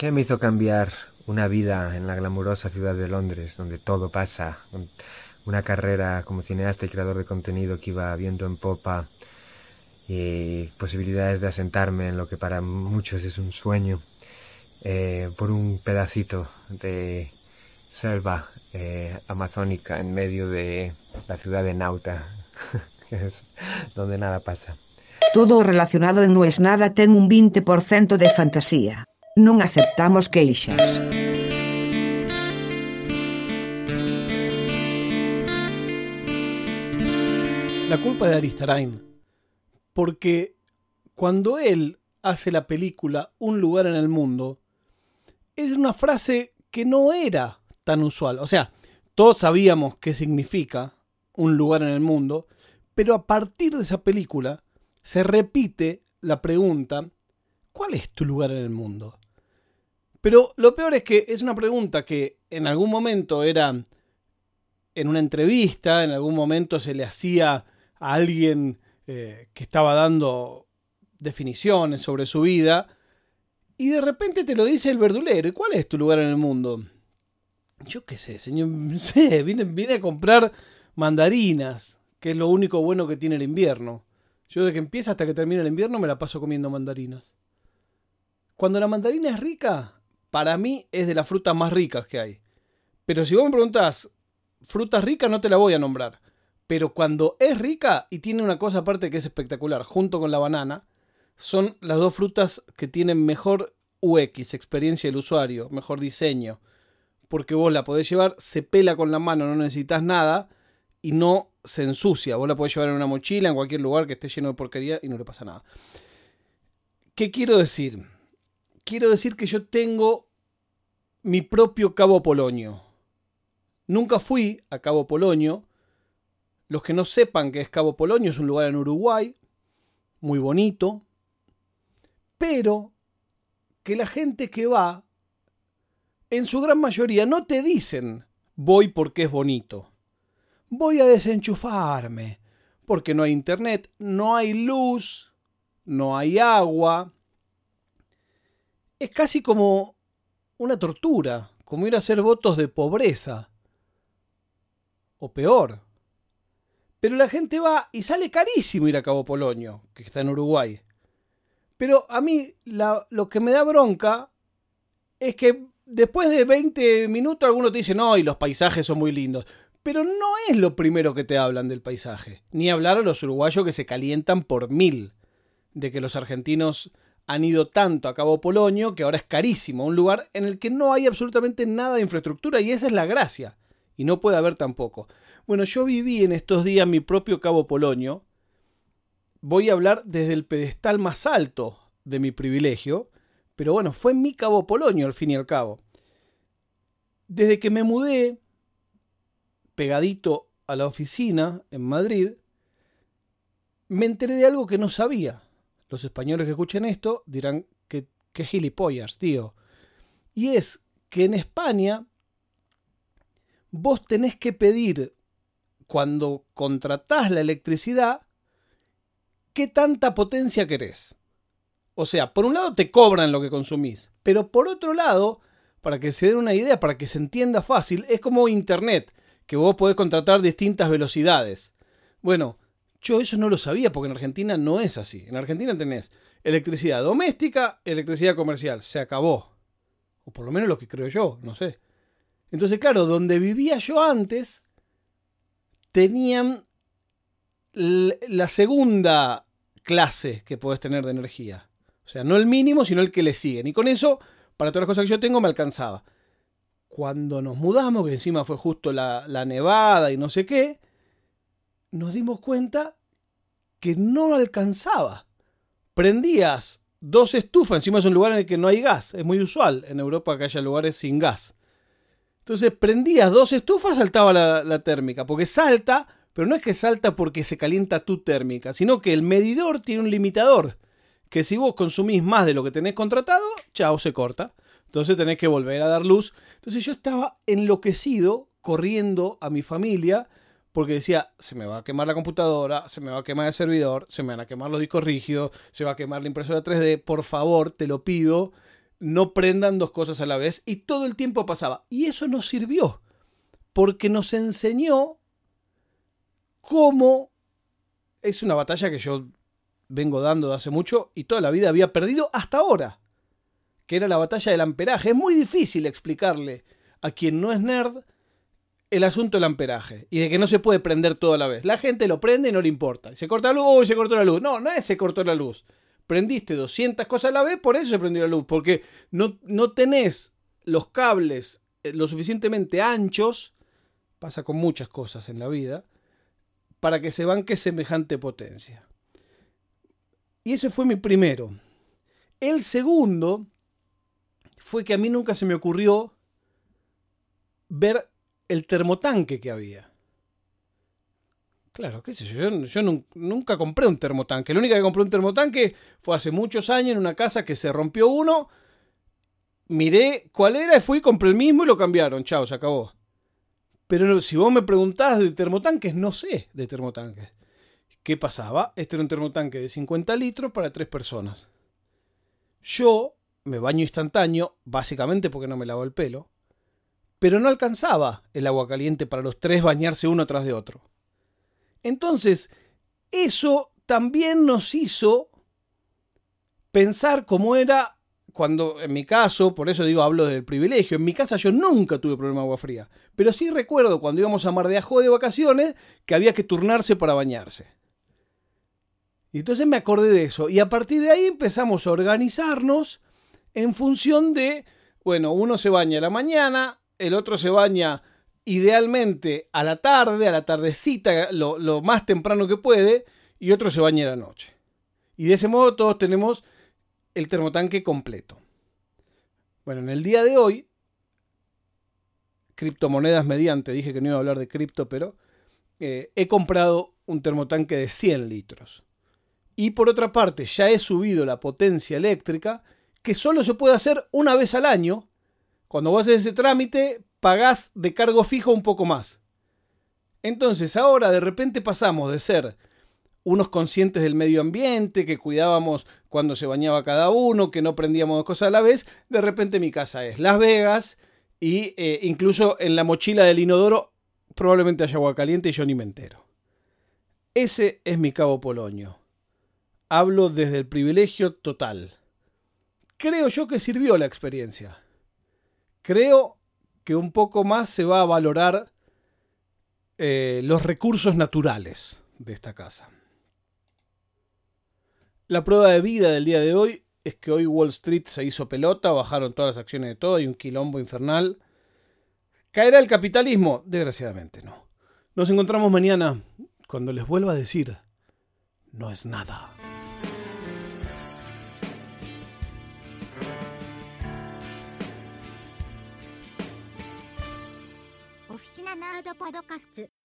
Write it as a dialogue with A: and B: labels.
A: ¿Qué me hizo cambiar una vida en la glamurosa ciudad de Londres, donde todo pasa? Una carrera como cineasta y creador de contenido que iba viendo en popa y posibilidades de asentarme en lo que para muchos es un sueño eh, por un pedacito de selva eh, amazónica en medio de la ciudad de Nauta, que es donde nada pasa.
B: Todo relacionado en No es nada ten un 20% de fantasía. Non aceptamos queixas.
C: La culpa de Aristarain. Porque cuando él hace la película Un lugar en el mundo, es una frase que no era tan usual. O sea, todos sabíamos qué significa un lugar en el mundo, pero a partir de esa película se repite la pregunta, ¿cuál es tu lugar en el mundo? Pero lo peor es que es una pregunta que en algún momento era en una entrevista, en algún momento se le hacía a alguien eh, que estaba dando definiciones sobre su vida, y de repente te lo dice el verdulero, ¿y cuál es tu lugar en el mundo? Yo qué sé, señor, sé, vine, a comprar mandarinas, que es lo único bueno que tiene el invierno. Yo de que empieza hasta que termina el invierno me la paso comiendo mandarinas. Cuando la mandarina es rica, para mí es de las frutas más ricas que hay. Pero si vos me preguntás, frutas ricas no te la voy a nombrar. Pero cuando es rica y tiene una cosa aparte que es espectacular, junto con la banana, son las dos frutas que tienen mejor UX, experiencia del usuario, mejor diseño. Porque vos la podés llevar, se pela con la mano, no necesitas nada y no se ensucia. Vos la podés llevar en una mochila, en cualquier lugar que esté lleno de porquería y no le pasa nada. ¿Qué quiero decir? Quiero decir que yo tengo mi propio Cabo Polonio. Nunca fui a Cabo Polonio. Los que no sepan que es Cabo Polonio es un lugar en Uruguay, muy bonito, pero que la gente que va, en su gran mayoría, no te dicen voy porque es bonito. Voy a desenchufarme, porque no hay internet, no hay luz, no hay agua, es casi como una tortura, como ir a hacer votos de pobreza. O peor. Pero la gente va y sale carísimo ir a Cabo Polonio, que está en Uruguay. Pero a mí lo que me da bronca es que después de 20 minutos algunos te dicen, no, y los paisajes son muy lindos. Pero no es lo primero que te hablan del paisaje. Ni hablar a los uruguayos que se calientan por mil de que los argentinos han ido tanto a Cabo Polonio que ahora es carísimo, un lugar en el que no hay absolutamente nada de infraestructura y esa es la gracia. Y no puede haber tampoco. Bueno, yo viví en estos días mi propio Cabo Polonio. Voy a hablar desde el pedestal más alto de mi privilegio, pero bueno, fue mi Cabo Polonio al fin y al cabo. Desde que me mudé, pegadito a la oficina en Madrid, me enteré de algo que no sabía los españoles que escuchen esto dirán que, que gilipollas, tío. Y es que en España vos tenés que pedir, cuando contratás la electricidad, qué tanta potencia querés. O sea, por un lado te cobran lo que consumís, pero por otro lado, para que se den una idea, para que se entienda fácil, es como Internet, que vos podés contratar distintas velocidades. Bueno, yo eso no lo sabía porque en Argentina no es así. En Argentina tenés electricidad doméstica, electricidad comercial. Se acabó. O por lo menos lo que creo yo, no sé. Entonces, claro, donde vivía yo antes, tenían la segunda clase que puedes tener de energía. O sea, no el mínimo, sino el que le siguen. Y con eso, para todas las cosas que yo tengo, me alcanzaba. Cuando nos mudamos, que encima fue justo la, la nevada y no sé qué, nos dimos cuenta que no alcanzaba. Prendías dos estufas, encima es un lugar en el que no hay gas, es muy usual en Europa que haya lugares sin gas. Entonces prendías dos estufas, saltaba la, térmica, porque salta, pero no es que salta porque se calienta tu térmica, sino que el medidor tiene un limitador, que si vos consumís más de lo que tenés contratado, chao, se corta. Entonces tenés que volver a dar luz. Entonces yo estaba enloquecido corriendo a mi familia porque decía, se me va a quemar la computadora, se me va a quemar el servidor, se me van a quemar los discos rígidos, se va a quemar la impresora 3D, por favor, te lo pido, no prendan dos cosas a la vez y todo el tiempo pasaba. Y eso nos sirvió, porque nos enseñó cómo es una batalla que yo vengo dando de hace mucho y toda la vida había perdido hasta ahora, que era la batalla del amperaje. Es muy difícil explicarle a quien no es nerd el asunto del amperaje y de que no se puede prender todo a la vez. La gente lo prende y no le importa. Se corta la luz, uy, se cortó la luz. No, no es se cortó la luz. Prendiste 200 cosas a la vez, por eso se prendió la luz. Porque no, no tenés los cables eh, lo suficientemente anchos, pasa con muchas cosas en la vida, para que se banque semejante potencia. Y ese fue mi primero. El segundo fue que a mí nunca se me ocurrió ver el termotanque que había. Claro, qué sé yo, yo, nunca compré un termotanque. La única que compré un termotanque fue hace muchos años en una casa que se rompió uno. Miré cuál era y fui, compré el mismo y lo cambiaron. Chao, se acabó. Pero si vos me preguntás de termotanques, no sé de termotanques. ¿Qué pasaba? Este era un termotanque de 50 litros para tres personas. Yo me baño instantáneo, básicamente porque no me lavo el pelo pero no alcanzaba el agua caliente para los tres bañarse uno tras de otro. Entonces, eso también nos hizo pensar cómo era cuando, en mi caso, por eso digo, hablo del privilegio, en mi casa yo nunca tuve problema de agua fría, pero sí recuerdo cuando íbamos a Mar de Ajó de vacaciones que había que turnarse para bañarse. Y entonces me acordé de eso, y a partir de ahí empezamos a organizarnos en función de, bueno, uno se baña la mañana, el otro se baña idealmente a la tarde, a la tardecita, lo, más temprano que puede, y otro se baña a la noche. Y de ese modo todos tenemos el termotanque completo. Bueno, en el día de hoy, criptomonedas mediante, dije que no iba a hablar de cripto, pero eh, he comprado un termotanque de 100 litros. Y por otra parte, ya he subido la potencia eléctrica, que solo se puede hacer una vez al año, cuando vos haces ese trámite, pagás de cargo fijo un poco más. Entonces ahora de repente pasamos de ser unos conscientes del medio ambiente, que cuidábamos cuando se bañaba cada uno, que no prendíamos dos cosas a la vez, de repente mi casa es Las Vegas y eh, incluso en la mochila del inodoro probablemente haya agua caliente y yo ni me entero. Ese es mi cabo Polonio. Hablo desde el privilegio total. Creo yo que sirvió la experiencia creo que un poco más se va a valorar eh, los recursos naturales de esta casa. La prueba de vida del día de hoy es que hoy Wall Street se hizo pelota, bajaron todas las acciones de todo, hay un quilombo infernal. ¿Caerá el capitalismo? Desgraciadamente no. Nos encontramos mañana cuando les vuelva a decir, no es nada. ードパドカスツ